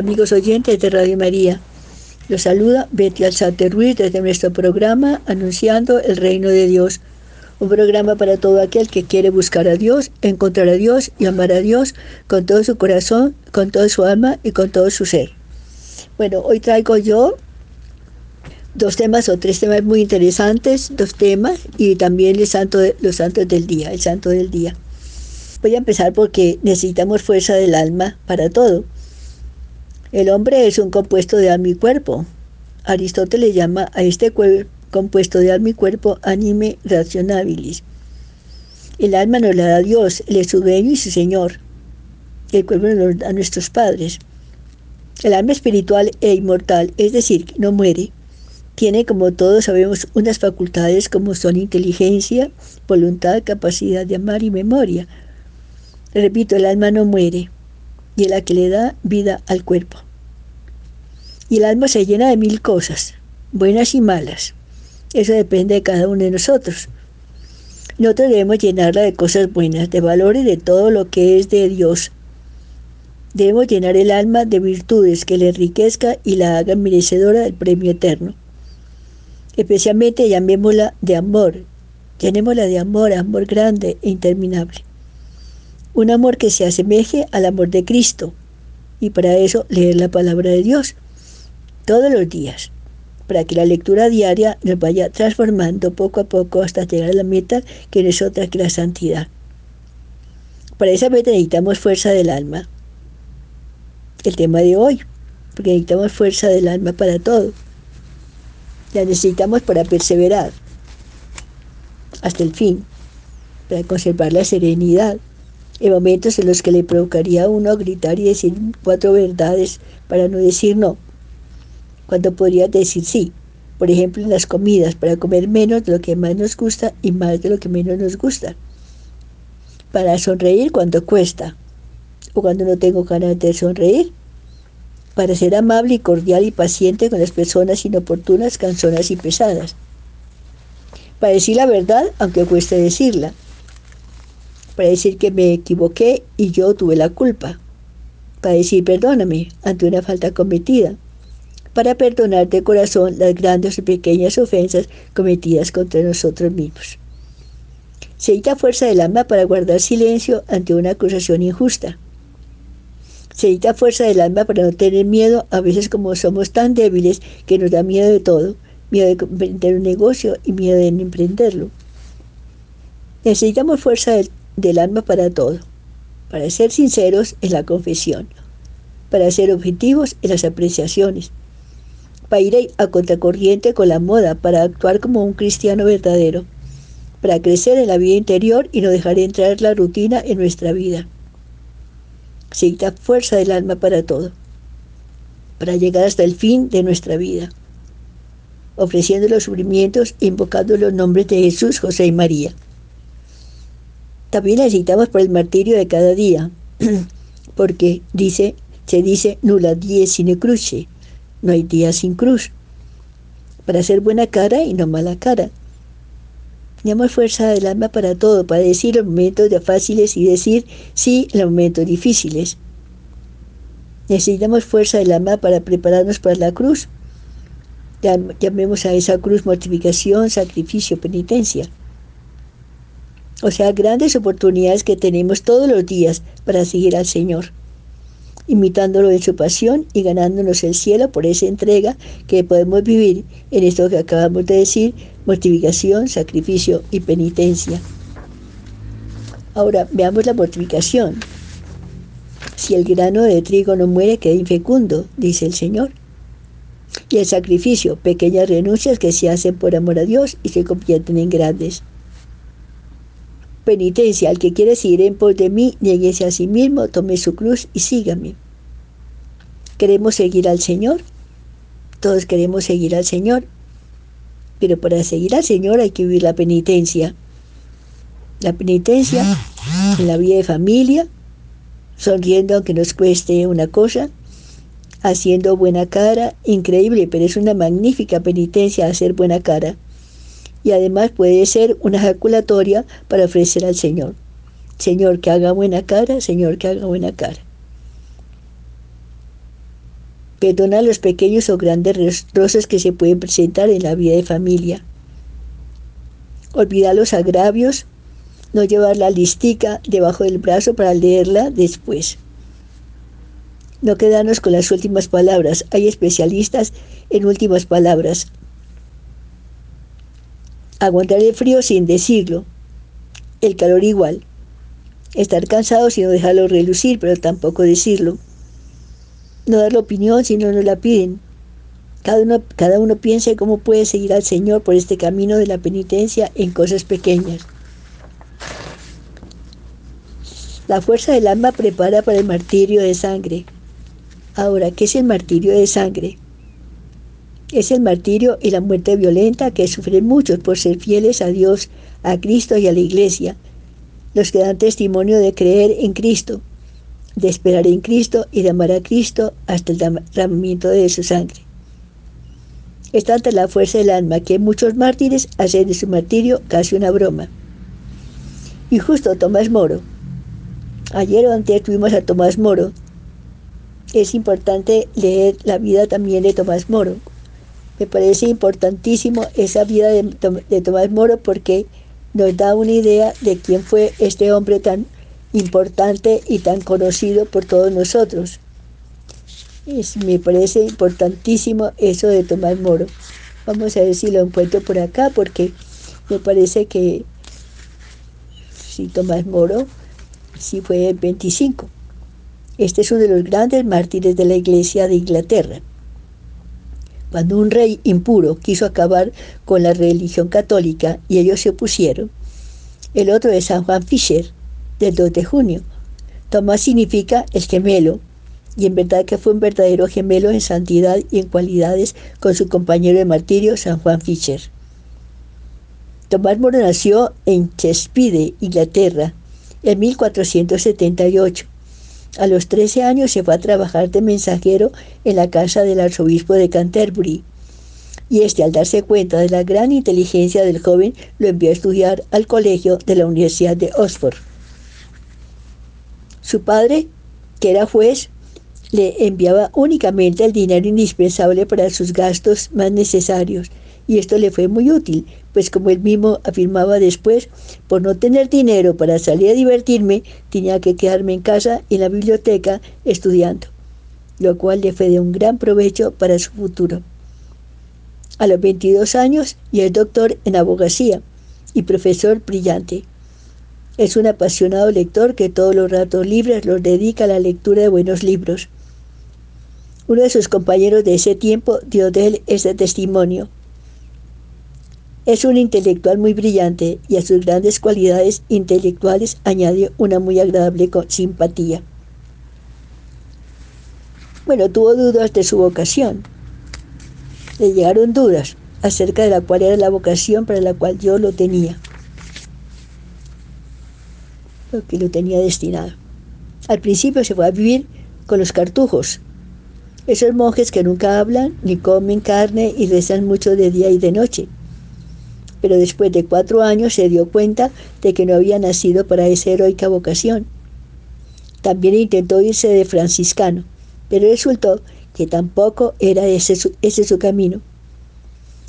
amigos oyentes de Radio María. Los saluda Betty Alzate Ruiz desde nuestro programa Anunciando el Reino de Dios. Un programa para todo aquel que quiere buscar a Dios, encontrar a Dios y amar a Dios con todo su corazón, con toda su alma y con todo su ser. Bueno, hoy traigo yo dos temas o tres temas muy interesantes, dos temas y también el santo, los santos del día, el santo del día. Voy a empezar porque necesitamos fuerza del alma para todo. El hombre es un compuesto de alma y cuerpo. Aristóteles llama a este compuesto de alma y cuerpo anime rationabilis. El alma nos la da Dios, Él es su dueño y su Señor. El cuerpo nos da a nuestros padres. El alma espiritual e inmortal, es decir, no muere, tiene, como todos sabemos, unas facultades como son inteligencia, voluntad, capacidad de amar y memoria. Repito, el alma no muere y es la que le da vida al cuerpo. Y el alma se llena de mil cosas, buenas y malas. Eso depende de cada uno de nosotros. Nosotros debemos llenarla de cosas buenas, de valores, de todo lo que es de Dios. Debemos llenar el alma de virtudes que le enriquezca y la haga merecedora del premio eterno. Especialmente llamémosla de amor. Llenémosla de amor, amor grande e interminable. Un amor que se asemeje al amor de Cristo. Y para eso leer la palabra de Dios todos los días, para que la lectura diaria nos vaya transformando poco a poco hasta llegar a la meta que no es otra que la santidad. Para esa meta necesitamos fuerza del alma. El tema de hoy, porque necesitamos fuerza del alma para todo. La necesitamos para perseverar hasta el fin, para conservar la serenidad en momentos en los que le provocaría a uno gritar y decir cuatro verdades para no decir no, cuando podría decir sí. Por ejemplo, en las comidas, para comer menos de lo que más nos gusta y más de lo que menos nos gusta. Para sonreír cuando cuesta o cuando no tengo ganas de sonreír. Para ser amable y cordial y paciente con las personas inoportunas, cansonas y pesadas. Para decir la verdad, aunque cueste decirla para decir que me equivoqué y yo tuve la culpa, para decir perdóname ante una falta cometida, para perdonar de corazón las grandes y pequeñas ofensas cometidas contra nosotros mismos. Se necesita fuerza del alma para guardar silencio ante una acusación injusta. Se necesita fuerza del alma para no tener miedo, a veces como somos tan débiles que nos da miedo de todo, miedo de emprender un negocio y miedo de emprenderlo. Necesitamos fuerza del del alma para todo, para ser sinceros en la confesión, para ser objetivos en las apreciaciones, para ir a contracorriente con la moda, para actuar como un cristiano verdadero, para crecer en la vida interior y no dejar entrar la rutina en nuestra vida. Necesita fuerza del alma para todo, para llegar hasta el fin de nuestra vida, ofreciendo los sufrimientos, invocando los nombres de Jesús, José y María. También necesitamos por el martirio de cada día, porque dice, se dice nula die sine cruce, no hay día sin cruz, para hacer buena cara y no mala cara. Tenemos fuerza del alma para todo, para decir los momentos fáciles y decir sí los momentos difíciles. Necesitamos fuerza del alma para prepararnos para la cruz. Llamemos a esa cruz mortificación, sacrificio, penitencia. O sea, grandes oportunidades que tenemos todos los días para seguir al Señor, imitándolo en su pasión y ganándonos el cielo por esa entrega que podemos vivir en esto que acabamos de decir, mortificación, sacrificio y penitencia. Ahora veamos la mortificación. Si el grano de trigo no muere, queda infecundo, dice el Señor. Y el sacrificio, pequeñas renuncias que se hacen por amor a Dios y se convierten en grandes penitencia, al que quiere seguir en pos de mí, nieguese a sí mismo, tome su cruz y sígame. ¿Queremos seguir al Señor? Todos queremos seguir al Señor, pero para seguir al Señor hay que vivir la penitencia. La penitencia en la vida de familia, sonriendo aunque nos cueste una cosa, haciendo buena cara, increíble, pero es una magnífica penitencia hacer buena cara y además puede ser una ejaculatoria para ofrecer al Señor. Señor, que haga buena cara, Señor, que haga buena cara. Perdona los pequeños o grandes roces que se pueden presentar en la vida de familia. Olvida los agravios, no llevar la listica debajo del brazo para leerla después. No quedarnos con las últimas palabras. Hay especialistas en últimas palabras. Aguantar el frío sin decirlo. El calor igual. Estar cansado sin dejarlo relucir, pero tampoco decirlo. No dar la opinión si no nos la piden. Cada uno, cada uno piensa cómo puede seguir al Señor por este camino de la penitencia en cosas pequeñas. La fuerza del alma prepara para el martirio de sangre. Ahora, ¿qué es el martirio de sangre? Es el martirio y la muerte violenta que sufren muchos por ser fieles a Dios, a Cristo y a la Iglesia, los que dan testimonio de creer en Cristo, de esperar en Cristo y de amar a Cristo hasta el derramamiento de su sangre. Es tanta la fuerza del alma que muchos mártires hacen de su martirio casi una broma. Y justo Tomás Moro. Ayer o antes tuvimos a Tomás Moro. Es importante leer la vida también de Tomás Moro. Me parece importantísimo esa vida de, Tomás Moro porque nos da una idea de quién fue este hombre tan importante y tan conocido por todos nosotros. me parece importantísimo eso de Tomás Moro. Vamos a ver si lo encuentro por acá porque me parece que si Tomás Moro sí fue el 25. Este es uno de los grandes mártires de la iglesia de Inglaterra. Cuando un rey impuro quiso acabar con la religión católica y ellos se opusieron, el otro es San Juan Fisher, del 2 de junio. Tomás significa el gemelo, y en verdad que fue un verdadero gemelo en santidad y en cualidades con su compañero de martirio, San Juan Fisher. Tomás Moro nació en Chespide, Inglaterra, en 1478 a los 13 años se fue a trabajar de mensajero en la casa del arzobispo de Canterbury. Y este, al darse cuenta de la gran inteligencia del joven, lo envió a estudiar al colegio de la Universidad de Oxford. Su padre, que era juez, le enviaba únicamente el dinero indispensable para sus gastos más necesarios, y esto le fue muy útil, pues como él mismo afirmaba después, por no tener dinero para salir a divertirme, tenía que quedarme en casa en la biblioteca estudiando, lo cual le fue de un gran provecho para su futuro. A los 22 años y es doctor en abogacía y profesor brillante. Es un apasionado lector que todos los ratos libres los dedica a la lectura de buenos libros. Uno de sus compañeros de ese tiempo dio de él este testimonio. Es un intelectual muy brillante y a sus grandes cualidades intelectuales añade una muy agradable simpatía. Bueno, tuvo dudas de su vocación. Le llegaron dudas acerca de la cual era la vocación para la cual yo lo tenía. Lo que lo tenía destinado. Al principio se fue a vivir con los cartujos, esos monjes que nunca hablan ni comen carne y rezan mucho de día y de noche pero después de cuatro años se dio cuenta de que no había nacido para esa heroica vocación. También intentó irse de franciscano, pero resultó que tampoco era ese su, ese su camino.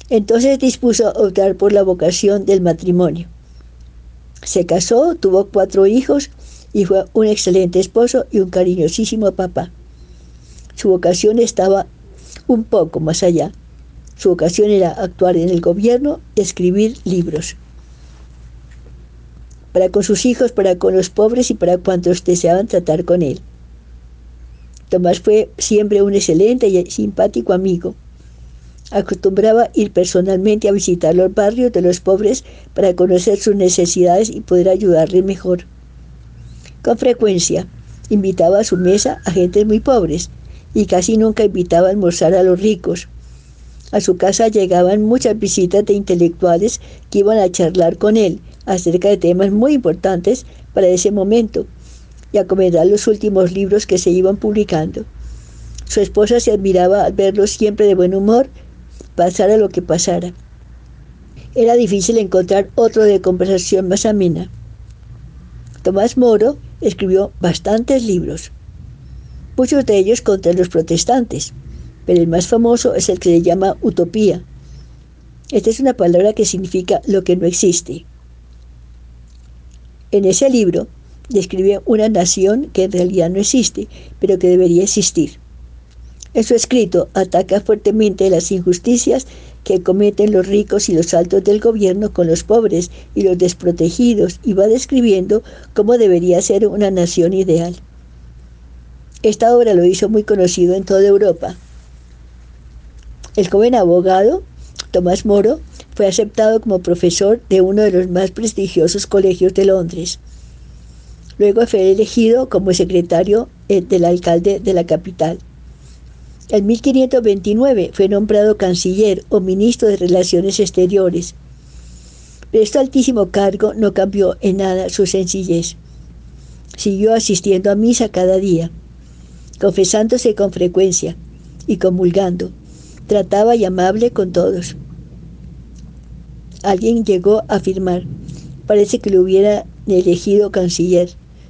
Entonces dispuso a optar por la vocación del matrimonio. Se casó, tuvo cuatro hijos y fue un excelente esposo y un cariñosísimo papá. Su vocación estaba un poco más allá. Su ocasión era actuar en el gobierno y escribir libros. Para con sus hijos, para con los pobres y para cuantos deseaban tratar con él. Tomás fue siempre un excelente y simpático amigo. Acostumbraba ir personalmente a visitar los barrios de los pobres para conocer sus necesidades y poder ayudarles mejor. Con frecuencia invitaba a su mesa a gentes muy pobres y casi nunca invitaba a almorzar a los ricos, a su casa llegaban muchas visitas de intelectuales que iban a charlar con él acerca de temas muy importantes para ese momento y a comentar los últimos libros que se iban publicando. Su esposa se admiraba al verlo siempre de buen humor, pasara lo que pasara. Era difícil encontrar otro de conversación más amena. Tomás Moro escribió bastantes libros, muchos de ellos contra los protestantes, pero el más famoso es el que se llama utopía. Esta es una palabra que significa lo que no existe. En ese libro describe una nación que en realidad no existe, pero que debería existir. En su escrito ataca fuertemente las injusticias que cometen los ricos y los altos del gobierno con los pobres y los desprotegidos y va describiendo cómo debería ser una nación ideal. Esta obra lo hizo muy conocido en toda Europa. El joven abogado Tomás Moro fue aceptado como profesor de uno de los más prestigiosos colegios de Londres. Luego fue elegido como secretario eh, del alcalde de la capital. En 1529 fue nombrado canciller o ministro de Relaciones Exteriores. Pero este altísimo cargo no cambió en nada su sencillez. Siguió asistiendo a misa cada día, confesándose con frecuencia y comulgando. Trataba y amable con todos. Alguien llegó a afirmar, parece que lo hubiera elegido canciller,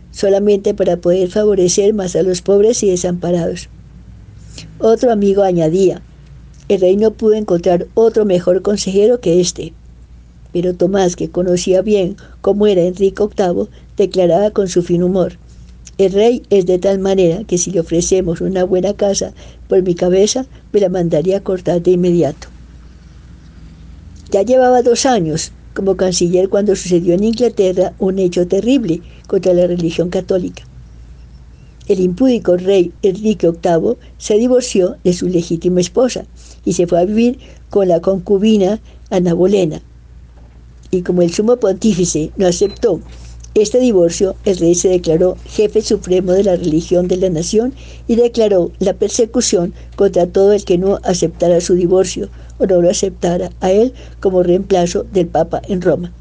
solamente para poder favorecer más a los pobres y desamparados. Otro amigo añadía, el rey no pudo encontrar otro mejor consejero que este. Pero Tomás, que conocía bien cómo era Enrique VIII, declaraba con su fin humor, el rey es de tal manera que si le ofrecemos una buena casa por mi cabeza, me la mandaría cortar de inmediato. Ya llevaba dos años como canciller cuando sucedió en Inglaterra un hecho terrible contra la religión católica el impúdico rey Enrique VIII se divorció de su legítima esposa y se fue a vivir con la concubina Ana Bolena. Y como el sumo pontífice no aceptó este divorcio, el rey se declaró jefe supremo de la religión de la nación y declaró la persecución contra todo el que no aceptara su divorcio o no lo aceptara a él como reemplazo del Papa en Roma.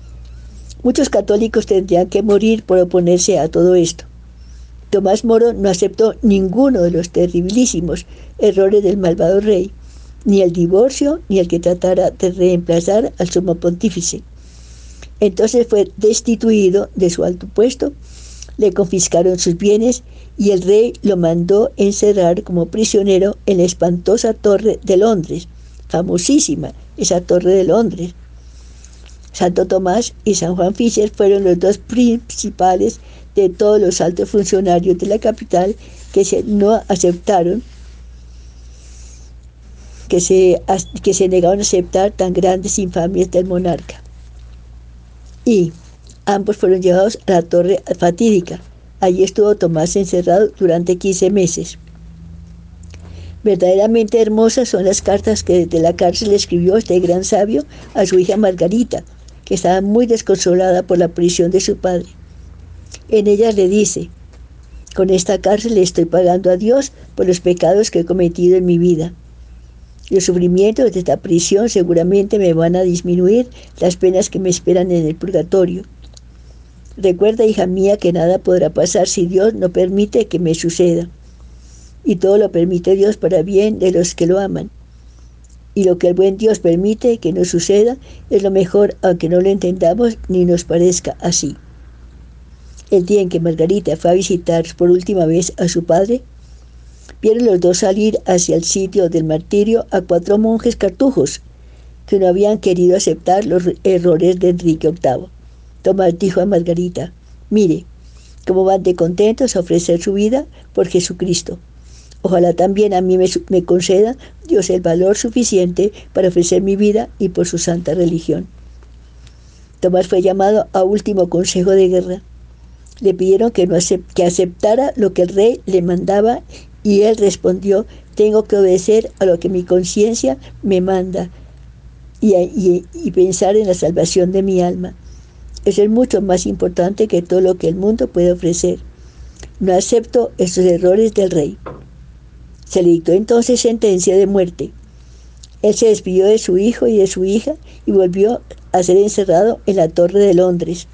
Muchos católicos tendrían que morir por oponerse a todo esto. Tomás Moro no aceptó ninguno de los terribilísimos errores del malvado rey, ni el divorcio, ni el que tratara de reemplazar al sumo pontífice. Entonces fue destituido de su alto puesto, le confiscaron sus bienes y el rey lo mandó encerrar como prisionero en la espantosa torre de Londres, famosísima esa torre de Londres. Santo Tomás y San Juan Fischer fueron los dos principales de todos los altos funcionarios de la capital que se, no aceptaron, que se, que se negaron a aceptar tan grandes infamias del monarca. Y ambos fueron llevados a la torre fatídica. Allí estuvo Tomás encerrado durante 15 meses. Verdaderamente hermosas son las cartas que desde la cárcel escribió este gran sabio a su hija Margarita, que estaba muy desconsolada por la prisión de su padre. En ella le dice, con esta cárcel le estoy pagando a Dios por los pecados que he cometido en mi vida. Los sufrimientos de esta prisión seguramente me van a disminuir las penas que me esperan en el purgatorio. Recuerda, hija mía, que nada podrá pasar si Dios no permite que me suceda. Y todo lo permite Dios para bien de los que lo aman. Y lo que el buen Dios permite que nos suceda es lo mejor, aunque no lo entendamos ni nos parezca así. El día en que Margarita fue a visitar por última vez a su padre, vieron los dos salir hacia el sitio del martirio a cuatro monjes cartujos que no habían querido aceptar los errores de Enrique VIII. Tomás dijo a Margarita, mire, cómo van de contentos a ofrecer su vida por Jesucristo. Ojalá también a mí me, conceda Dios el valor suficiente para ofrecer mi vida y por su santa religión. Tomás fue llamado a último consejo de guerra le pidieron que, no que aceptara lo que el rey le mandaba y él respondió, tengo que obedecer a lo que mi conciencia me manda y, pensar en la salvación de mi alma. Eso es mucho más importante que todo lo que el mundo puede ofrecer. No acepto estos errores del rey. Se le dictó entonces sentencia de muerte. Él se despidió de su hijo y de su hija y volvió a ser encerrado en la Torre de Londres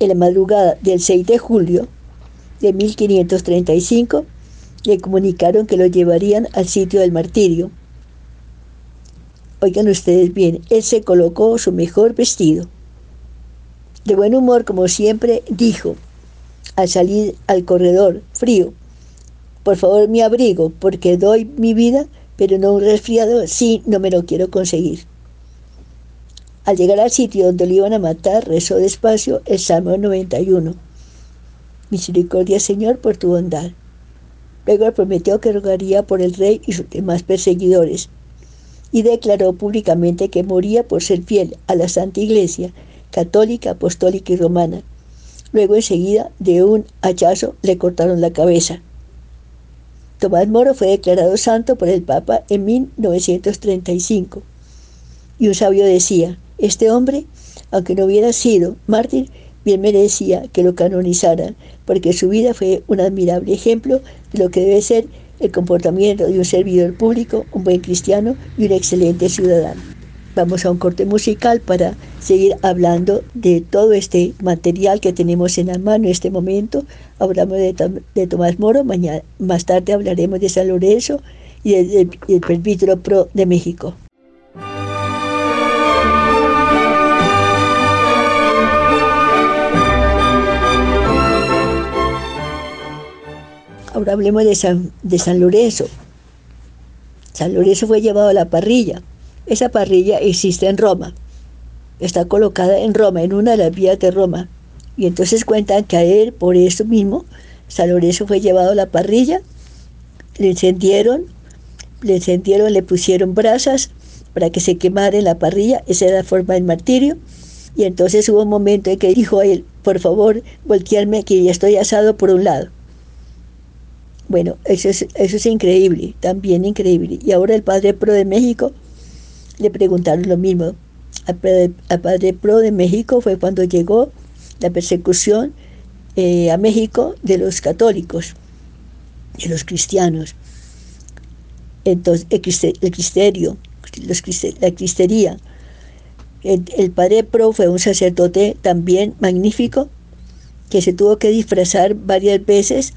en la madrugada del 6 de julio de 1535, le comunicaron que lo llevarían al sitio del martirio. Oigan ustedes bien, él se colocó su mejor vestido. De buen humor, como siempre, dijo, al salir al corredor frío, por favor mi abrigo, porque doy mi vida, pero no un resfriado, sí, no me lo quiero conseguir. Al llegar al sitio donde lo iban a matar, rezó despacio el Salmo 91. Misericordia, Señor, por tu bondad. Luego prometió que rogaría por el rey y sus demás perseguidores, y declaró públicamente que moría por ser fiel a la Santa Iglesia, católica, apostólica y romana. Luego enseguida, de un hachazo, le cortaron la cabeza. Tomás Moro fue declarado santo por el Papa en 1935. Y un sabio decía, este hombre, aunque no hubiera sido mártir, bien merecía que lo canonizaran, porque su vida fue un admirable ejemplo de lo que debe ser el comportamiento de un servidor público, un buen cristiano y un excelente ciudadano. Vamos a un corte musical para seguir hablando de todo este material que tenemos en la mano en este momento. Hablamos de, Tomás Moro, mañana, más tarde hablaremos de San Lorenzo y del, del Pro de México. Ahora hablemos de San, de San Lorenzo. San Lorenzo fue llevado a la parrilla. Esa parrilla existe en Roma. Está colocada en Roma, en una de las vías de Roma. Y entonces cuentan que a él, por eso mismo, San Lorenzo fue llevado a la parrilla, le encendieron, le encendieron, le pusieron brasas para que se quemara en la parrilla, esa era la forma del martirio. Y entonces hubo un momento en que dijo a él, por favor, voltearme que ya estoy asado por un lado. Bueno, eso es, eso es increíble, también increíble. Y ahora el Padre Pro de México le preguntaron lo mismo. Al, Padre Pro de México fue cuando llegó la persecución eh, a México de los católicos, de los cristianos. Entonces, el, cristerio, la cristería. El, el, Padre Pro fue un sacerdote también magnífico que se tuvo que disfrazar varias veces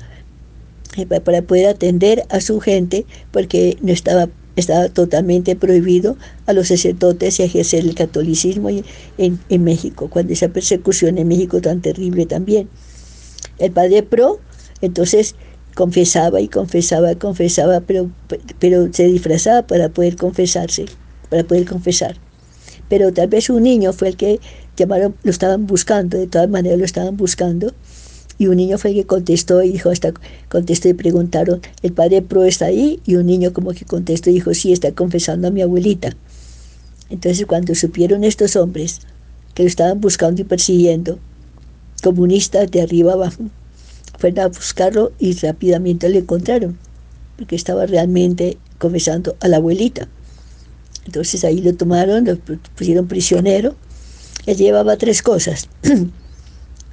para poder atender a su gente, porque no estaba, estaba totalmente prohibido a los sacerdotes ejercer el catolicismo en, en México, cuando esa persecución en México tan terrible también. El padre Pro, entonces, confesaba y confesaba, confesaba, pero, pero se disfrazaba para poder confesarse, para poder confesar. Pero tal vez un niño fue el que llamaron, lo estaban buscando, de todas maneras lo estaban buscando, y un niño fue el que contestó y dijo, hasta contestó y preguntaron, ¿el padre Pro está ahí? Y un niño como que contestó y dijo, sí, está confesando a mi abuelita. Entonces cuando supieron estos hombres que lo estaban buscando y persiguiendo, comunistas de arriba abajo, fueron a buscarlo y rápidamente lo encontraron, porque estaba realmente confesando a la abuelita. Entonces ahí lo tomaron, lo pusieron prisionero. Él llevaba tres cosas.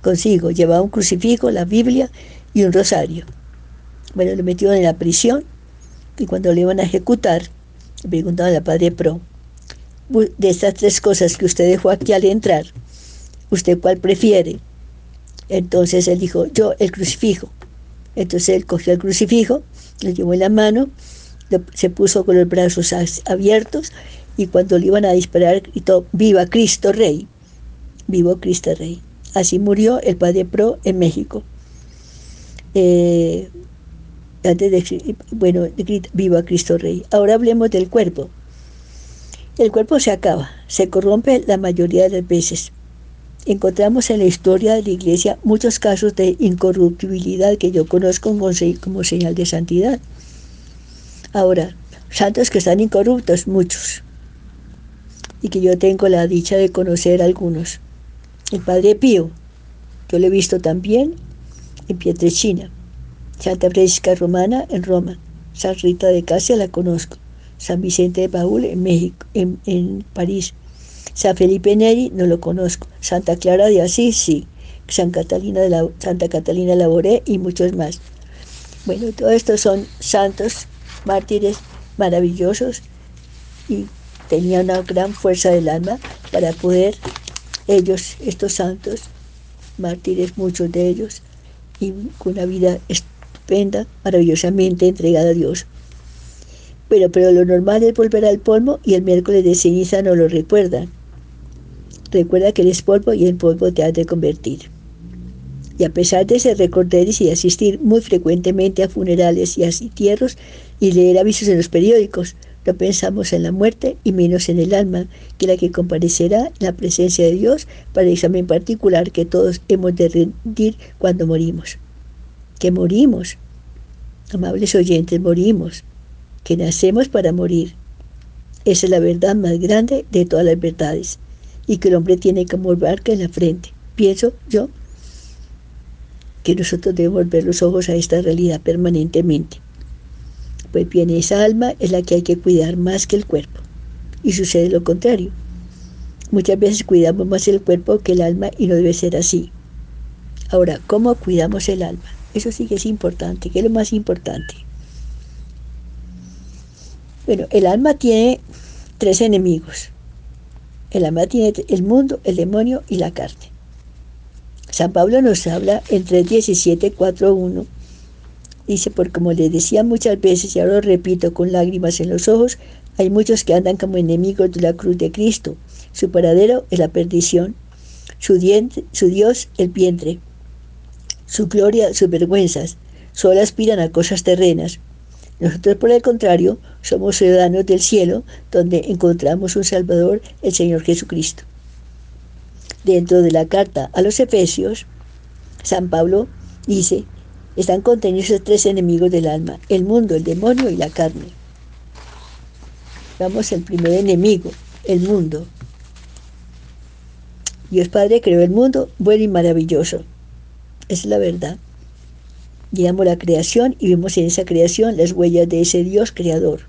consigo. Llevaba un crucifijo, la Biblia y un rosario. Bueno, lo metieron en la prisión y cuando le iban a ejecutar, le preguntaban al padre Pro, de estas tres cosas que usted dejó aquí al entrar, ¿usted cuál prefiere? Entonces él dijo, yo el crucifijo. Entonces él cogió el crucifijo, lo llevó en la mano, se puso con los brazos abiertos y cuando le iban a disparar gritó, viva Cristo Rey, vivo Cristo Rey. Así murió el padre Pro en México. Eh, antes de, bueno, viva Cristo Rey. Ahora hablemos del cuerpo. El cuerpo se acaba, se corrompe la mayoría de las veces. Encontramos en la historia de la iglesia muchos casos de incorruptibilidad que yo conozco como señal de santidad. Ahora, santos que están incorruptos, muchos. Y que yo tengo la dicha de conocer algunos el Padre Pío, yo lo he visto también en Pietrechina, Santa Francisca Romana en Roma, San Rita de Casia la conozco, San Vicente de Paul en México, en, París, San Felipe Neri no lo conozco, Santa Clara de Asís sí, San Catalina de la, Santa Catalina Laboré y muchos más. Bueno, todos estos son santos, mártires maravillosos y tenían una gran fuerza del alma para poder ellos, estos santos, mártires, muchos de ellos, y con una vida estupenda, maravillosamente entregada a Dios. Pero, pero lo normal es volver al polvo y el miércoles de ceniza no lo recuerdan. Recuerda que eres polvo y en polvo te has de convertir. Y a pesar de ser recorderis y asistir muy frecuentemente a funerales y a entierros y leer avisos en los periódicos, no pensamos en la muerte y menos en el alma, que la que comparecerá en la presencia de Dios para el examen particular que todos hemos de rendir cuando morimos. Que morimos, amables oyentes, morimos, que nacemos para morir. Esa es la verdad más grande de todas las verdades y que el hombre tiene como barca en la frente. Pienso yo que nosotros debemos ver los ojos a esta realidad permanentemente. Pues bien, esa alma es la que hay que cuidar más que el cuerpo. Y sucede lo contrario. Muchas veces cuidamos más el cuerpo que el alma y no debe ser así. Ahora, ¿cómo cuidamos el alma? Eso sí que es importante, que es lo más importante. Bueno, el alma tiene tres enemigos. El alma tiene el mundo, el demonio y la carne. San Pablo nos habla en 3.17, 4.1 Dice, por como le decía muchas veces, y ahora lo repito con lágrimas en los ojos, hay muchos que andan como enemigos de la cruz de Cristo. Su paradero es la perdición, su, su Dios el vientre, su gloria sus vergüenzas. Solo aspiran a cosas terrenas. Nosotros, por el contrario, somos ciudadanos del cielo, donde encontramos un Salvador, el Señor Jesucristo. Dentro de la carta a los Efesios, San Pablo dice, están contenidos los tres enemigos del alma, el mundo, el demonio y la carne. Vamos al primer enemigo, el mundo. Dios Padre creó el mundo bueno y maravilloso. Es la verdad. Llegamos la creación y vemos en esa creación las huellas de ese Dios creador.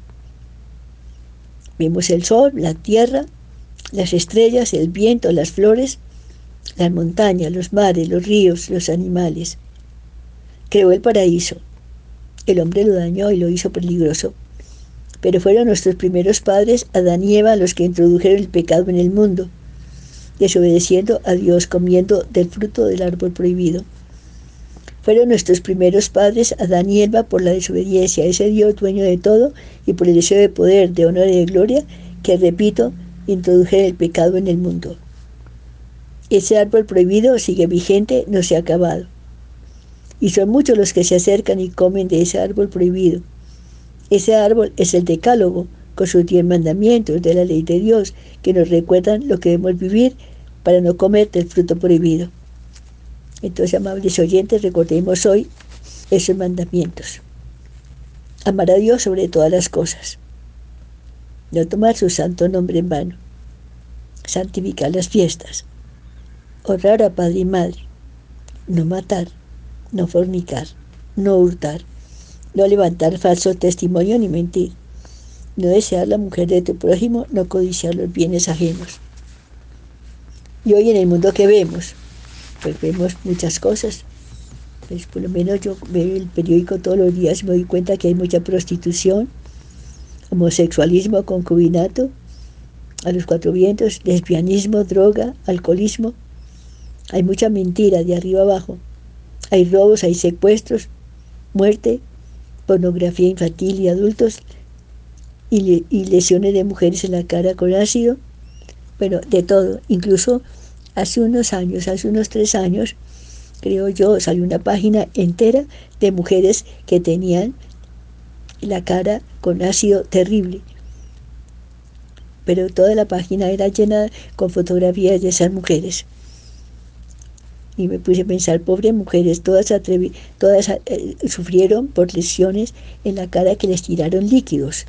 Vemos el sol, la tierra, las estrellas, el viento, las flores, las montañas, los mares, los ríos, los animales creó el paraíso. El hombre lo dañó y lo hizo peligroso. Pero fueron nuestros primeros padres, Adán y Eva, los que introdujeron el pecado en el mundo, desobedeciendo a Dios comiendo del fruto del árbol prohibido. Fueron nuestros primeros padres, Adán y Eva, por la desobediencia ese Dios dueño de todo y por el deseo de poder, de honor y de gloria, que, repito, introdujeron el pecado en el mundo. Ese árbol prohibido sigue vigente, no se ha acabado y son muchos los que se acercan y comen de ese árbol prohibido. Ese árbol es el decálogo, con sus diez mandamientos de la ley de Dios, que nos recuerdan lo que debemos vivir para no comer del fruto prohibido. Entonces, amables oyentes, recordemos hoy esos mandamientos. Amar a Dios sobre todas las cosas. No tomar su santo nombre en vano. Santificar las fiestas. Honrar a padre y madre. No matar no fornicar, no hurtar, no levantar falso testimonio ni mentir, no desear la mujer de tu prójimo, no codiciar los bienes ajenos. Y hoy en el mundo que vemos, pues vemos muchas cosas. Pues por lo menos yo veo el periódico todos los días y me doy cuenta que hay mucha prostitución, homosexualismo, concubinato, a los cuatro vientos, lesbianismo, droga, alcoholismo. Hay mucha mentira de arriba abajo. Hay robos, hay secuestros, muerte, pornografía infantil y adultos y, lesiones de mujeres en la cara con ácido. Bueno, de todo. Incluso hace unos años, hace unos tres años, creo yo, salió una página entera de mujeres que tenían la cara con ácido terrible. Pero toda la página era llena con fotografías de esas mujeres y me puse a pensar, pobres mujeres, todas, todas eh, sufrieron por lesiones en la cara que les tiraron líquidos.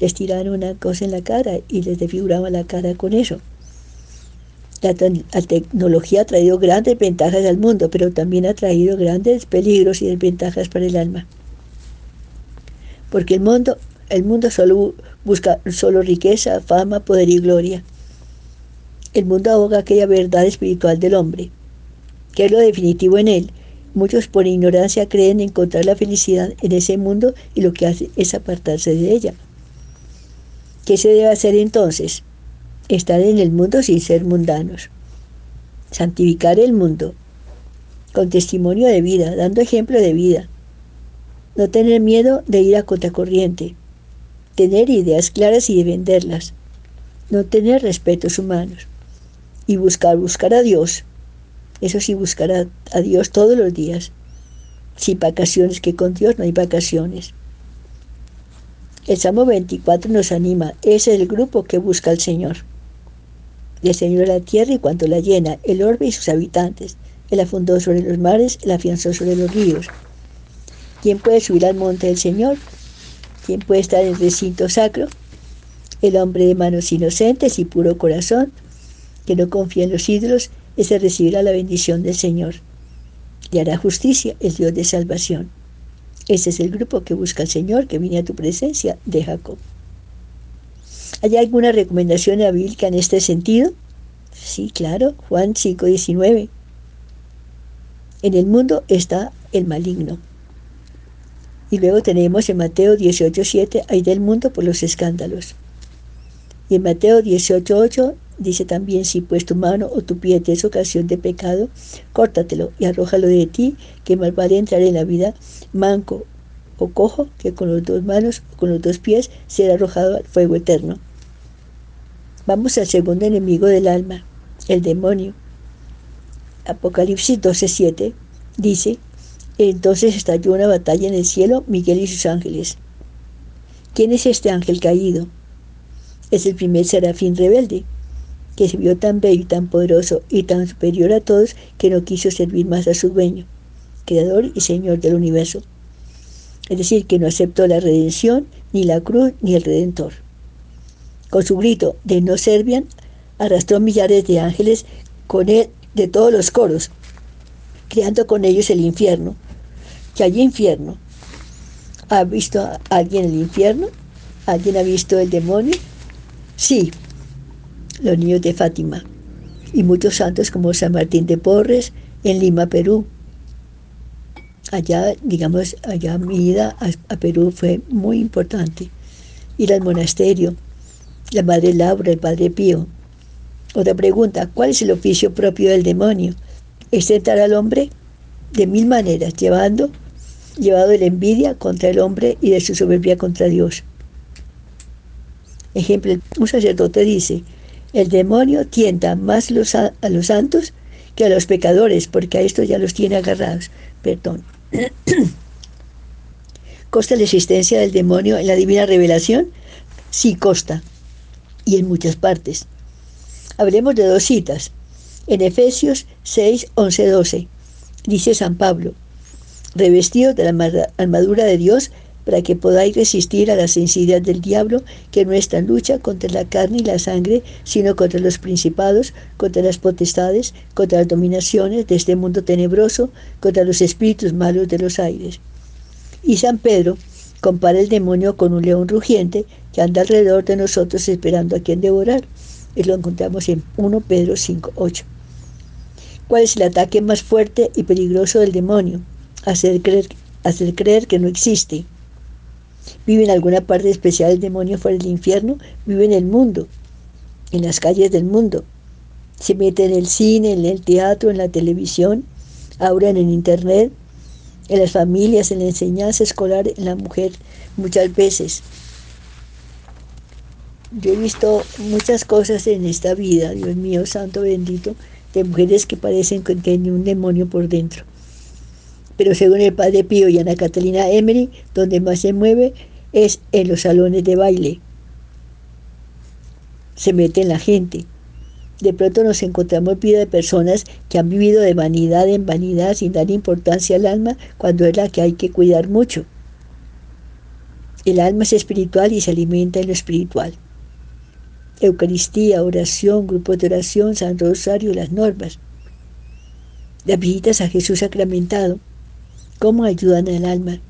Les tiraron una cosa en la cara y les desfiguraban la cara con eso. La, la, tecnología ha traído grandes ventajas al mundo, pero también ha traído grandes peligros y desventajas para el alma. Porque el mundo, el mundo solo busca solo riqueza, fama, poder y gloria. El mundo ahoga aquella verdad espiritual del hombre que es lo definitivo en él. Muchos por ignorancia creen encontrar la felicidad en ese mundo y lo que hace es apartarse de ella. ¿Qué se debe hacer entonces? Estar en el mundo sin ser mundanos. Santificar el mundo con testimonio de vida, dando ejemplo de vida. No tener miedo de ir a contracorriente. Tener ideas claras y defenderlas. No tener respetos humanos. Y buscar, buscar a Dios Eso sí, buscar a, Dios todos los días. Sin vacaciones, que con Dios no hay vacaciones. El Salmo 24 nos anima. Ese es el grupo que busca al Señor. El Señor la tierra y cuanto la llena, el orbe y sus habitantes. Él la fundó sobre los mares, la afianzó sobre los ríos. ¿Quién puede subir al monte del Señor? ¿Quién puede estar en el recinto sacro? El hombre de manos inocentes y puro corazón, que no confía en los ídolos, ese recibirá la bendición del Señor. Y hará justicia el Dios de salvación. Ese es el grupo que busca al Señor, que viene a tu presencia de Jacob. ¿Hay alguna recomendación bíblica en este sentido? Sí, claro, Juan 5:19. En el mundo está el maligno. Y luego tenemos en Mateo 18:7, hay del mundo por los escándalos. Y en Mateo 18:8 dice también, si pues tu mano o tu pie te es ocasión de pecado, córtatelo y arrójalo de ti, que mal vale entrar en la vida manco o cojo, que con las dos manos o con los dos pies será arrojado al fuego eterno. Vamos al segundo enemigo del alma, el demonio. Apocalipsis 12:7 dice, entonces estalló una batalla en el cielo, Miguel y sus ángeles. ¿Quién es este ángel caído? Es el primer serafín rebelde, que se vio tan bello y tan poderoso y tan superior a todos que no quiso servir más a su dueño, creador y señor del universo. Es decir, que no aceptó la redención, ni la cruz, ni el redentor. Con su grito de no servian, arrastró millares de ángeles con él de todos los coros, creando con ellos el infierno, que hay infierno. ¿Ha visto alguien el infierno? ¿Alguien ha visto el demonio? Sí, los niños de Fátima y muchos santos como San Martín de Porres en Lima, Perú. Allá, digamos, allá mi ida a, Perú fue muy importante. Ir al monasterio, la Madre Laura, el Padre Pío. Otra pregunta, ¿cuál es el oficio propio del demonio? Es tentar al hombre de mil maneras, llevando llevado de la envidia contra el hombre y de su soberbia contra Dios. Ejemplo, un sacerdote dice, el demonio tienta más a los santos que a los pecadores, porque a estos ya los tiene agarrados. Perdón. ¿Costa la existencia del demonio en la divina revelación? Sí, costa. Y en muchas partes. Hablemos de dos citas. En Efesios 6, 11, 12. Dice San Pablo, revestidos de la armadura de Dios para que podáis resistir a la sensibilidad del diablo, que en lucha contra la carne y la sangre, sino contra los principados, contra las potestades, contra las dominaciones de este mundo tenebroso, contra los espíritus malos de los aires. Y San Pedro compara el demonio con un león rugiente que anda alrededor de nosotros esperando a quien devorar. Y lo encontramos en 1 Pedro 5, 8. ¿Cuál es el ataque más fuerte y peligroso del demonio? Hacer creer, hacer creer que no existe. Vive en alguna parte especial del demonio fuera del infierno, vive en el mundo, en las calles del mundo. Se mete en el cine, en el teatro, en la televisión, ahora en el internet, en las familias, en la enseñanza escolar, en la mujer, muchas veces. Yo he visto muchas cosas en esta vida, Dios mío, santo bendito, de mujeres que parecen que tienen un demonio por dentro. Pero según el padre Pío y Ana Catalina Emery, donde más se mueve es en los salones de baile. Se mete en la gente. De pronto nos encontramos vida de personas que han vivido de vanidad en vanidad sin dar importancia al alma cuando es la que hay que cuidar mucho. El alma es espiritual y se alimenta en lo espiritual. Eucaristía, oración, grupos de oración, San Rosario, las normas. Las visitas a Jesús sacramentado, cómo ayudan al alma.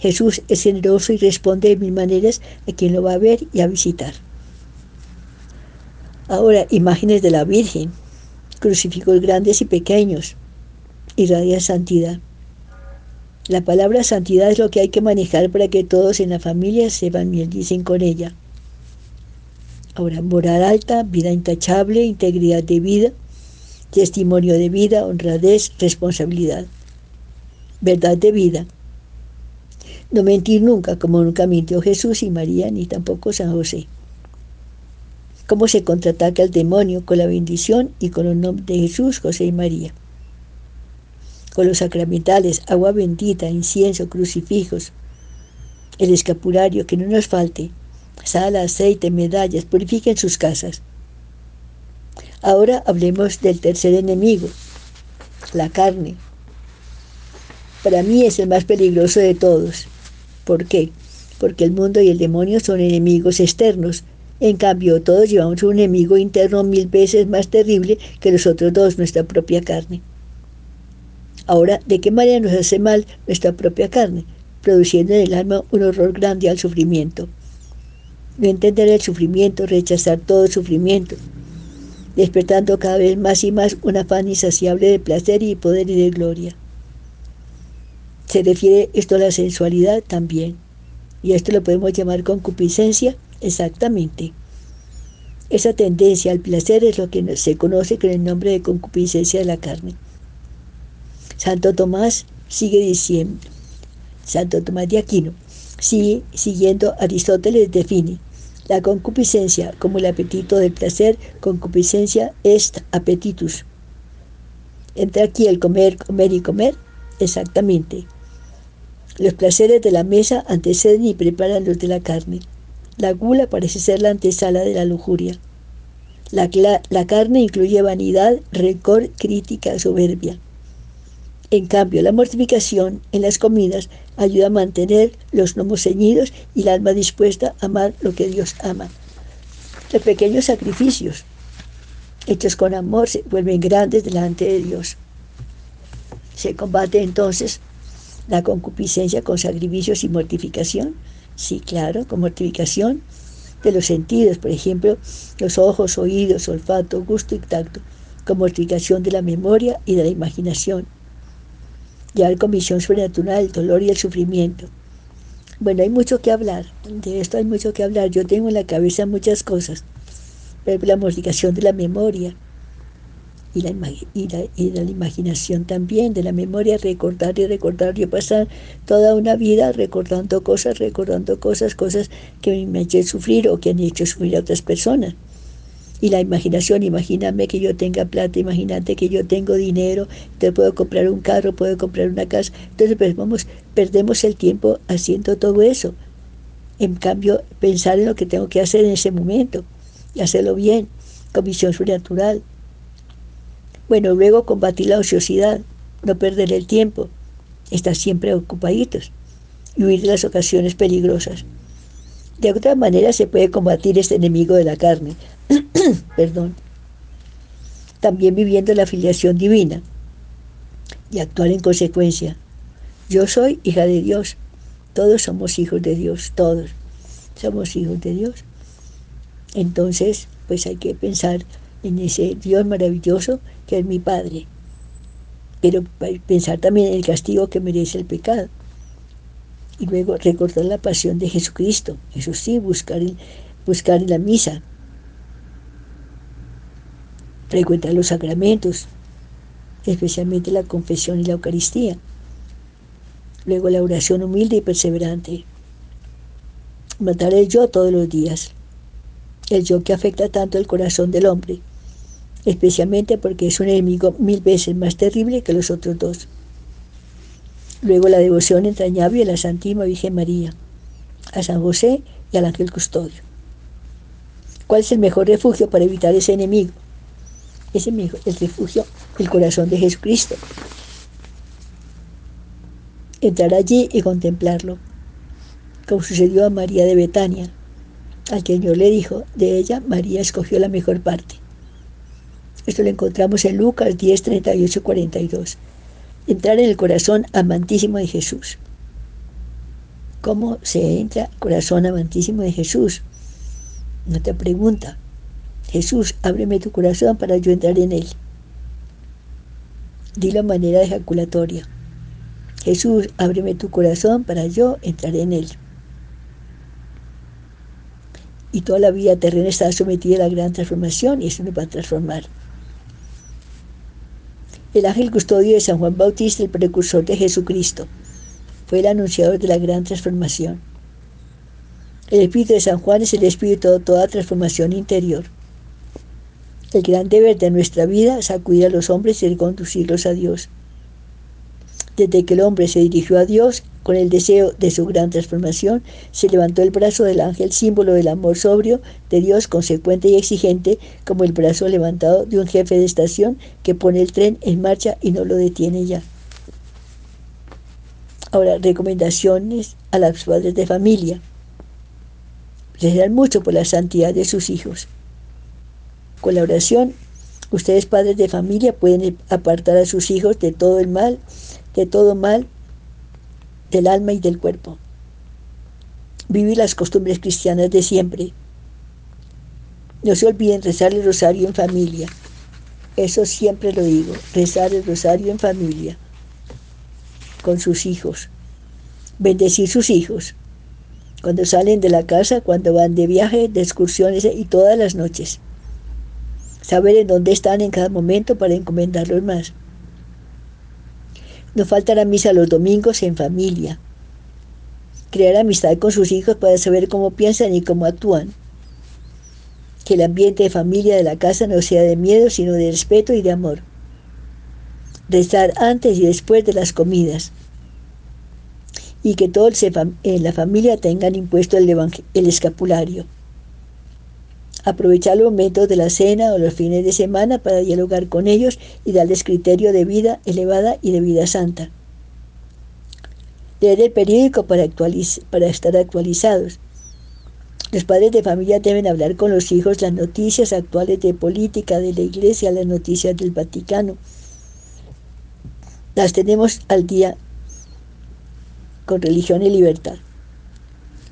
Jesús es generoso y responde de mil maneras a quien lo va a ver y a visitar. Ahora, imágenes de la Virgen, crucifijos grandes y pequeños, irradia santidad. La palabra santidad es lo que hay que manejar para que todos en la familia sepan bien, dicen con ella. Ahora, moral alta, vida intachable, integridad de vida, testimonio de vida, honradez, responsabilidad. Verdad de vida. No mentir nunca, como nunca mintió Jesús y María, ni tampoco San José. ¿Cómo se contraataca al demonio? Con la bendición y con los nombres de Jesús, José y María. con los sacramentales, agua bendita, incienso, crucifijos, el escapulario, que no nos falte, sal, aceite, medallas, purifiquen sus casas. Ahora hablemos del tercer enemigo, la carne. Para mí es el más peligroso de todos. ¿Por qué? Porque el mundo y el demonio son enemigos externos. En cambio, todos llevamos un enemigo interno mil veces más terrible que los otros dos, nuestra propia carne. Ahora, ¿de qué manera nos hace mal nuestra propia carne? Produciendo en el alma un horror grande al sufrimiento. No entender el sufrimiento, rechazar todo sufrimiento, despertando cada vez más y más un afán insaciable de placer y poder y de gloria. ¿Se refiere esto a la sensualidad? También. ¿Y esto lo podemos llamar concupiscencia? Exactamente. Esa tendencia al placer es lo que se conoce con el nombre de concupiscencia de la carne. Santo Tomás sigue diciendo, Santo Tomás de Aquino, sigue siguiendo Aristóteles define la concupiscencia como el apetito del placer, concupiscencia est appetitus. Entra aquí el comer, comer y comer, exactamente. Los placeres de la mesa anteceden y preparan los de la carne. La gula parece ser la antesala de la lujuria. La, la carne incluye vanidad, rencor, crítica, soberbia. En cambio, la mortificación en las comidas ayuda a mantener los lomos ceñidos y el alma dispuesta a amar lo que Dios ama. Los pequeños sacrificios hechos con amor se vuelven grandes delante de Dios. Se combate entonces la concupiscencia con sacrificios y mortificación. Sí, claro, con mortificación de los sentidos, por ejemplo, los ojos, oídos, olfato, gusto y tacto, con mortificación de la memoria y de la imaginación ya con visión sobrenatural, el dolor y el sufrimiento. Bueno, hay mucho que hablar, de esto hay mucho que hablar. Yo tengo en la cabeza muchas cosas, pero la mortificación de la memoria y la, y, la, y la, imaginación también, de la memoria, recordar y recordar. Yo pasar toda una vida recordando cosas, recordando cosas, cosas que me han hecho sufrir o que han hecho sufrir a otras personas y la imaginación, imagíname que yo tenga plata, imagínate que yo tengo dinero, te puedo comprar un carro, puedo comprar una casa. Entonces, pues vamos, perdemos el tiempo haciendo todo eso. En cambio, pensar en lo que tengo que hacer en ese momento y hacerlo bien, con visión sobrenatural. Bueno, luego combatir la ociosidad, no perder el tiempo, estar siempre ocupaditos y huir de las ocasiones peligrosas. De otra manera se puede combatir este enemigo de la carne, perdón, también viviendo la filiación divina y actuar en consecuencia. Yo soy hija de Dios, todos somos hijos de Dios, todos somos hijos de Dios. Entonces, pues hay que pensar en ese Dios maravilloso que es mi Padre, pero pensar también en el castigo que merece el pecado. Y luego recordar la pasión de Jesucristo, eso sí, buscar, buscar en la misa, frecuentar los sacramentos, especialmente la confesión y la Eucaristía. Luego la oración humilde y perseverante. Matar el yo todos los días. El yo que afecta tanto el corazón del hombre, especialmente porque es un enemigo mil veces más terrible que los otros dos. Luego la devoción entrañable a la Santísima Virgen María, a San José y al ángel custodio. ¿Cuál es el mejor refugio para evitar ese enemigo? es el refugio, el corazón de Jesucristo. Entrar allí y contemplarlo, como sucedió a María de Betania, al que el Señor le dijo, de ella María escogió la mejor parte. Esto lo encontramos en Lucas 10, 38, 42. Entrar en el corazón amantísimo de Jesús. ¿Cómo se entra al corazón amantísimo de Jesús? Otra pregunta. Jesús, ábreme tu corazón para yo entrar en él. Di la manera ejaculatoria. Jesús, ábreme tu corazón para yo entrar en él. Y toda la vida terrena está sometida a la gran transformación y eso nos va a transformar. El ángel custodio de San Juan Bautista, el precursor de Jesucristo, fue el anunciador de la gran transformación. El espíritu de San Juan es el espíritu de toda transformación interior. El gran deber de nuestra vida es acudir a los hombres y conducirlos a Dios. Desde que el hombre se dirigió a Dios con el deseo de su gran transformación, se levantó el brazo del ángel, símbolo del amor sobrio de Dios, consecuente y exigente, como el brazo levantado de un jefe de estación que pone el tren en marcha y no lo detiene ya. Ahora, recomendaciones a las padres de familia. Les mucho por la santidad de sus hijos. Con la oración, ustedes padres de familia pueden apartar a sus hijos de todo el mal, de todo mal del alma y del cuerpo. Vivir las costumbres cristianas de siempre. No se olviden rezar el rosario en familia. Eso siempre lo digo, rezar el rosario en familia, con sus hijos. Bendecir sus hijos. Cuando salen de la casa, cuando van de viaje, de excursiones y todas las noches. Saber en dónde están en cada momento para encomendarlos más. No faltará misa los domingos en familia. Crear amistad con sus hijos para saber cómo piensan y cómo actúan. Que el ambiente de familia de la casa no sea de miedo, sino de respeto y de amor. Rezar antes y después de las comidas. Y que todos en la familia tengan impuesto el, el escapulario aprovechar los momentos de la cena o los fines de semana para dialogar con ellos y darles criterio de vida elevada y de vida santa. Leer el periódico para, para estar actualizados. Los padres de familia deben hablar con los hijos las noticias actuales de política, de la iglesia, las noticias del Vaticano. Las tenemos al día con religión y libertad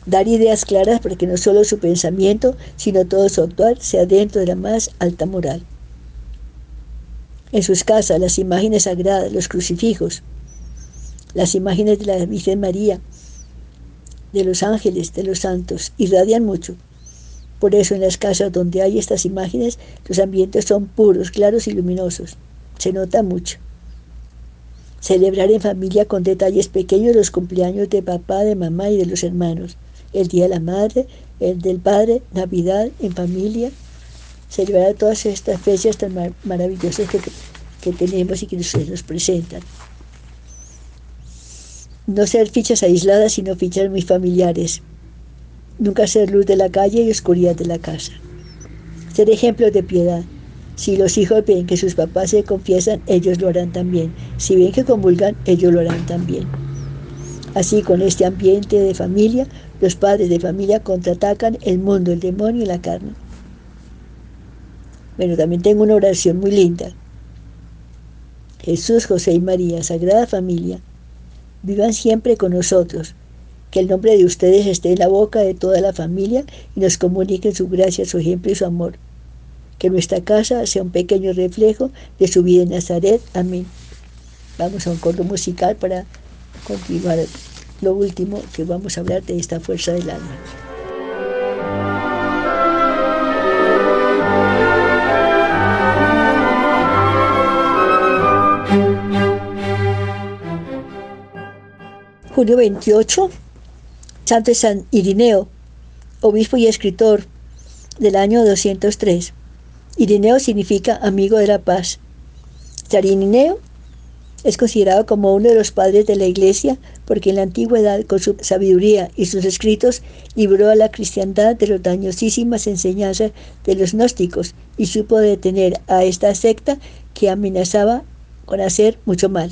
dar ideas claras para que no solo su pensamiento, sino todo su actuar sea dentro de la más alta moral. En sus casas, las imágenes sagradas, los crucifijos, las imágenes de la Virgen María, de los ángeles, de los santos, irradian mucho. Por eso en las casas donde hay estas imágenes, los ambientes son puros, claros y luminosos. Se nota mucho. Celebrar en familia con detalles pequeños los cumpleaños de papá, de mamá y de los hermanos el Día de la Madre, el del Padre, Navidad en familia, celebrar todas estas fechas tan maravillosas que, que, tenemos y que nos, nos presentan. No ser fichas aisladas, sino fichas muy familiares. Nunca ser luz de la calle y oscuridad de la casa. Ser ejemplos de piedad. Si los hijos ven que sus papás se confiesan, ellos lo harán también. Si ven que convulgan, ellos lo harán también. Así, con este ambiente de familia, los padres de familia contraatacan el mundo, el demonio y la carne. Bueno, también tengo una oración muy linda. Jesús, José y María, Sagrada Familia, vivan siempre con nosotros. Que el nombre de ustedes esté en la boca de toda la familia y nos comuniquen su gracia, su ejemplo y su amor. Que nuestra casa sea un pequeño reflejo de su vida en Nazaret. Amén. Vamos a un coro musical para continuar lo último que vamos a hablar de esta fuerza del alma. Julio 28, Santo San Irineo, obispo y escritor del año 203. Irineo significa amigo de la paz. San Irineo es considerado como uno de los padres de la Iglesia porque en la antigüedad, con su sabiduría y sus escritos, libró a la cristiandad de las dañosísimas enseñanzas de los gnósticos y supo detener a esta secta que amenazaba con hacer mucho mal.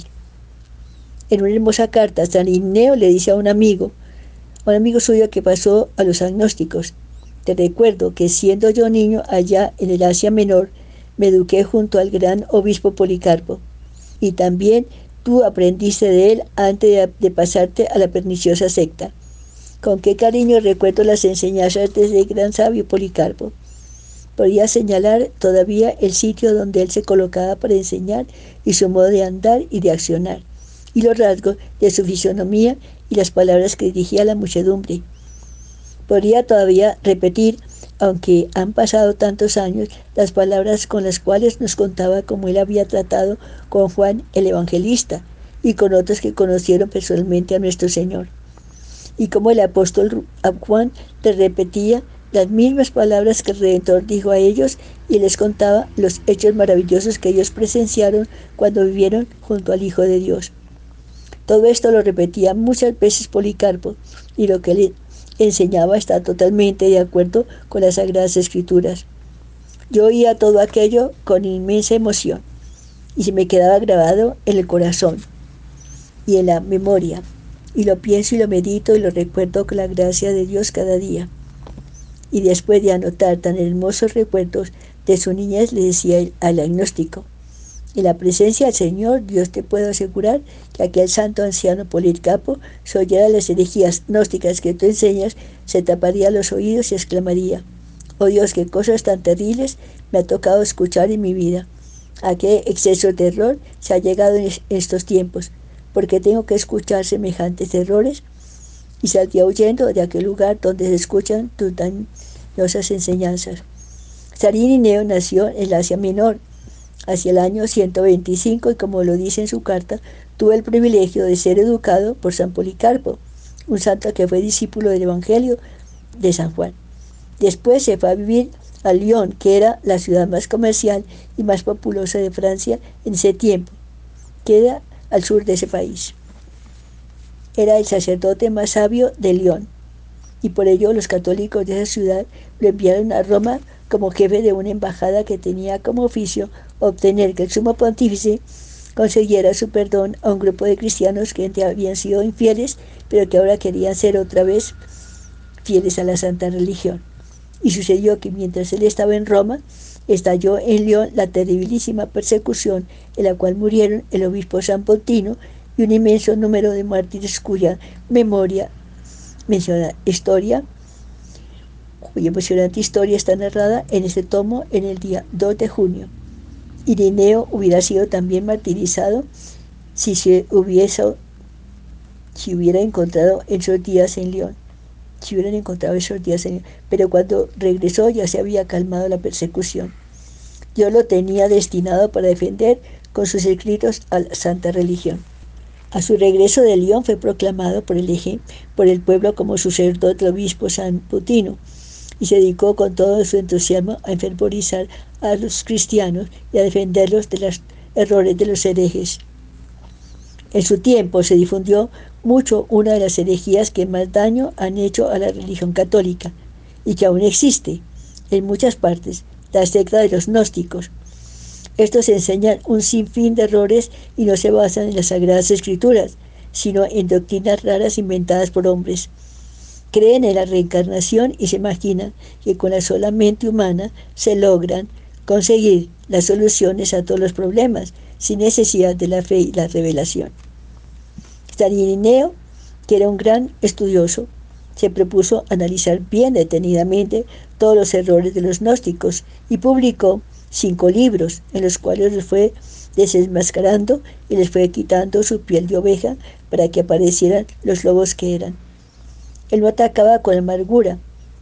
En una hermosa carta, San Igneo le dice a un amigo, a un amigo suyo que pasó a los agnósticos, te recuerdo que siendo yo niño allá en el Asia Menor, me eduqué junto al gran obispo Policarpo y también tú aprendiste de él antes de, pasarte a la perniciosa secta. Con qué cariño recuerdo las enseñanzas de ese gran sabio Policarpo. Podía señalar todavía el sitio donde él se colocaba para enseñar y su modo de andar y de accionar, y los rasgos de su fisonomía y las palabras que dirigía a la muchedumbre. Podría todavía repetir aunque han pasado tantos años, las palabras con las cuales nos contaba cómo él había tratado con Juan el Evangelista y con otros que conocieron personalmente a nuestro Señor. Y como el apóstol Juan le repetía las mismas palabras que el Redentor dijo a ellos y les contaba los hechos maravillosos que ellos presenciaron cuando vivieron junto al Hijo de Dios. Todo esto lo repetía muchas veces Policarpo y lo que le enseñaba está totalmente de acuerdo con las Sagradas Escrituras. Yo oía todo aquello con inmensa emoción y se me quedaba grabado en el corazón y en la memoria. Y lo pienso y lo medito y lo recuerdo con la gracia de Dios cada día. Y después de anotar tan hermosos recuerdos de su niñez, le decía al agnóstico, en la presencia del Señor, Dios te puedo asegurar que aquel santo anciano Policarpo, si oyera las herejías gnósticas que tú enseñas, se taparía los oídos y exclamaría, oh Dios, qué cosas tan terribles me ha tocado escuchar en mi vida. ¿A qué exceso de error se ha llegado en estos tiempos? porque tengo que escuchar semejantes errores? Y saldría huyendo de aquel lugar donde se escuchan tus dañosas enseñanzas. Sarineo nació en Asia Menor, hacia el año 125 y como lo dice en su carta, tuvo el privilegio de ser educado por San Policarpo, un santo que fue discípulo del Evangelio de San Juan. Después se fue a vivir a Lyon, que era la ciudad más comercial y más populosa de Francia en ese tiempo. Queda al sur de ese país. Era el sacerdote más sabio de Lyon y por ello los católicos de esa ciudad lo enviaron a Roma como jefe de una embajada que tenía como oficio obtener que el sumo pontífice concediera su perdón a un grupo de cristianos que habían sido infieles, pero que ahora querían ser otra vez fieles a la santa religión. Y sucedió que mientras él estaba en Roma, estalló en León la terribilísima persecución en la cual murieron el obispo San Pontino y un inmenso número de mártires cuya memoria menciona historia cuya emocionante historia está narrada en este tomo en el día 2 de junio. Irineo hubiera sido también martirizado si se hubiese si hubiera encontrado esos días en León, si hubieran encontrado esos días en León, pero cuando regresó ya se había calmado la persecución. Yo lo tenía destinado para defender con sus escritos a la santa religión. A su regreso de León fue proclamado por el, eje, por el pueblo como sacerdote obispo San Putino y se dedicó con todo su entusiasmo a enfervorizar a los cristianos y a defenderlos de los errores de los herejes. En su tiempo se difundió mucho una de las herejías que más daño han hecho a la religión católica y que aún existe en muchas partes, la secta de los gnósticos. Estos enseñan un sinfín de errores y no se basan en las sagradas escrituras, sino en doctrinas raras inventadas por hombres creen en la reencarnación y se imaginan que con la sola mente humana se logran conseguir las soluciones a todos los problemas sin necesidad de la fe y la revelación. San Irineo, que era un gran estudioso, se propuso analizar bien detenidamente todos los errores de los gnósticos y publicó cinco libros en los cuales los fue desenmascarando y les fue quitando su piel de oveja para que aparecieran los lobos que eran. Él no atacaba con amargura,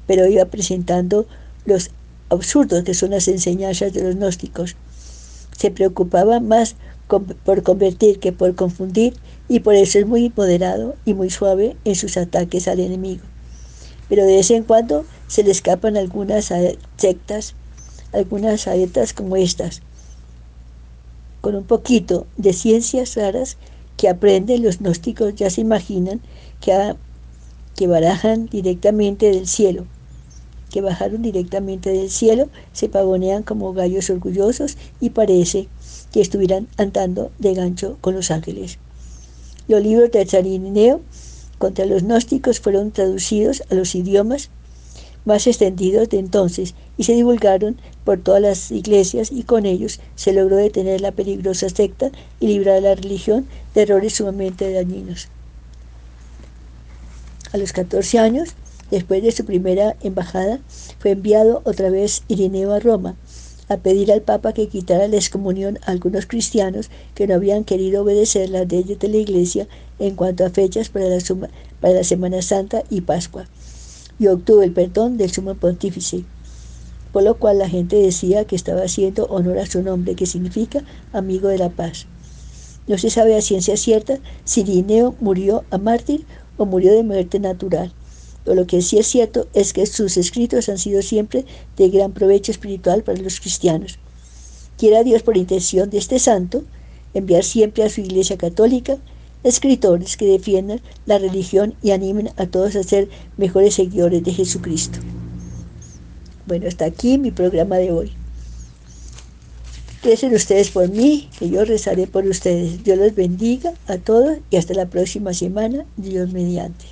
pero iba presentando los absurdos que son las enseñanzas de los gnósticos. Se preocupaba más por convertir que por confundir y por eso es muy moderado y muy suave en sus ataques al enemigo. Pero de vez en cuando se le escapan algunas sectas, algunas saetas como estas, con un poquito de ciencias raras que aprenden los gnósticos ya se imaginan que ha que barajan directamente del cielo, que bajaron directamente del cielo, se pavonean como gallos orgullosos y parece que estuvieran andando de gancho con los ángeles. Los libros de Tsarineo contra los gnósticos fueron traducidos a los idiomas más extendidos de entonces y se divulgaron por todas las iglesias y con ellos se logró detener la peligrosa secta y librar a la religión de errores sumamente dañinos. A los 14 años, después de su primera embajada, fue enviado otra vez Irineo a Roma a pedir al Papa que quitara la excomunión a algunos cristianos que no habían querido obedecer las leyes de la Iglesia en cuanto a fechas para la, para la Semana Santa y Pascua, y obtuvo el perdón del sumo pontífice, por lo cual la gente decía que estaba haciendo honor a su nombre, que significa amigo de la paz. No se sabe a ciencia cierta si Irineo murió a mártir o murió de muerte natural. Lo que sí es cierto es que sus escritos han sido siempre de gran provecho espiritual para los cristianos. Quiera Dios por intención de este santo enviar siempre a su Iglesia Católica escritores que defiendan la religión y animen a todos a ser mejores seguidores de Jesucristo. Bueno, hasta aquí mi programa de hoy. Recen ustedes por mí, que yo rezaré por ustedes. Dios los bendiga a todos y hasta la próxima semana, Dios mediante.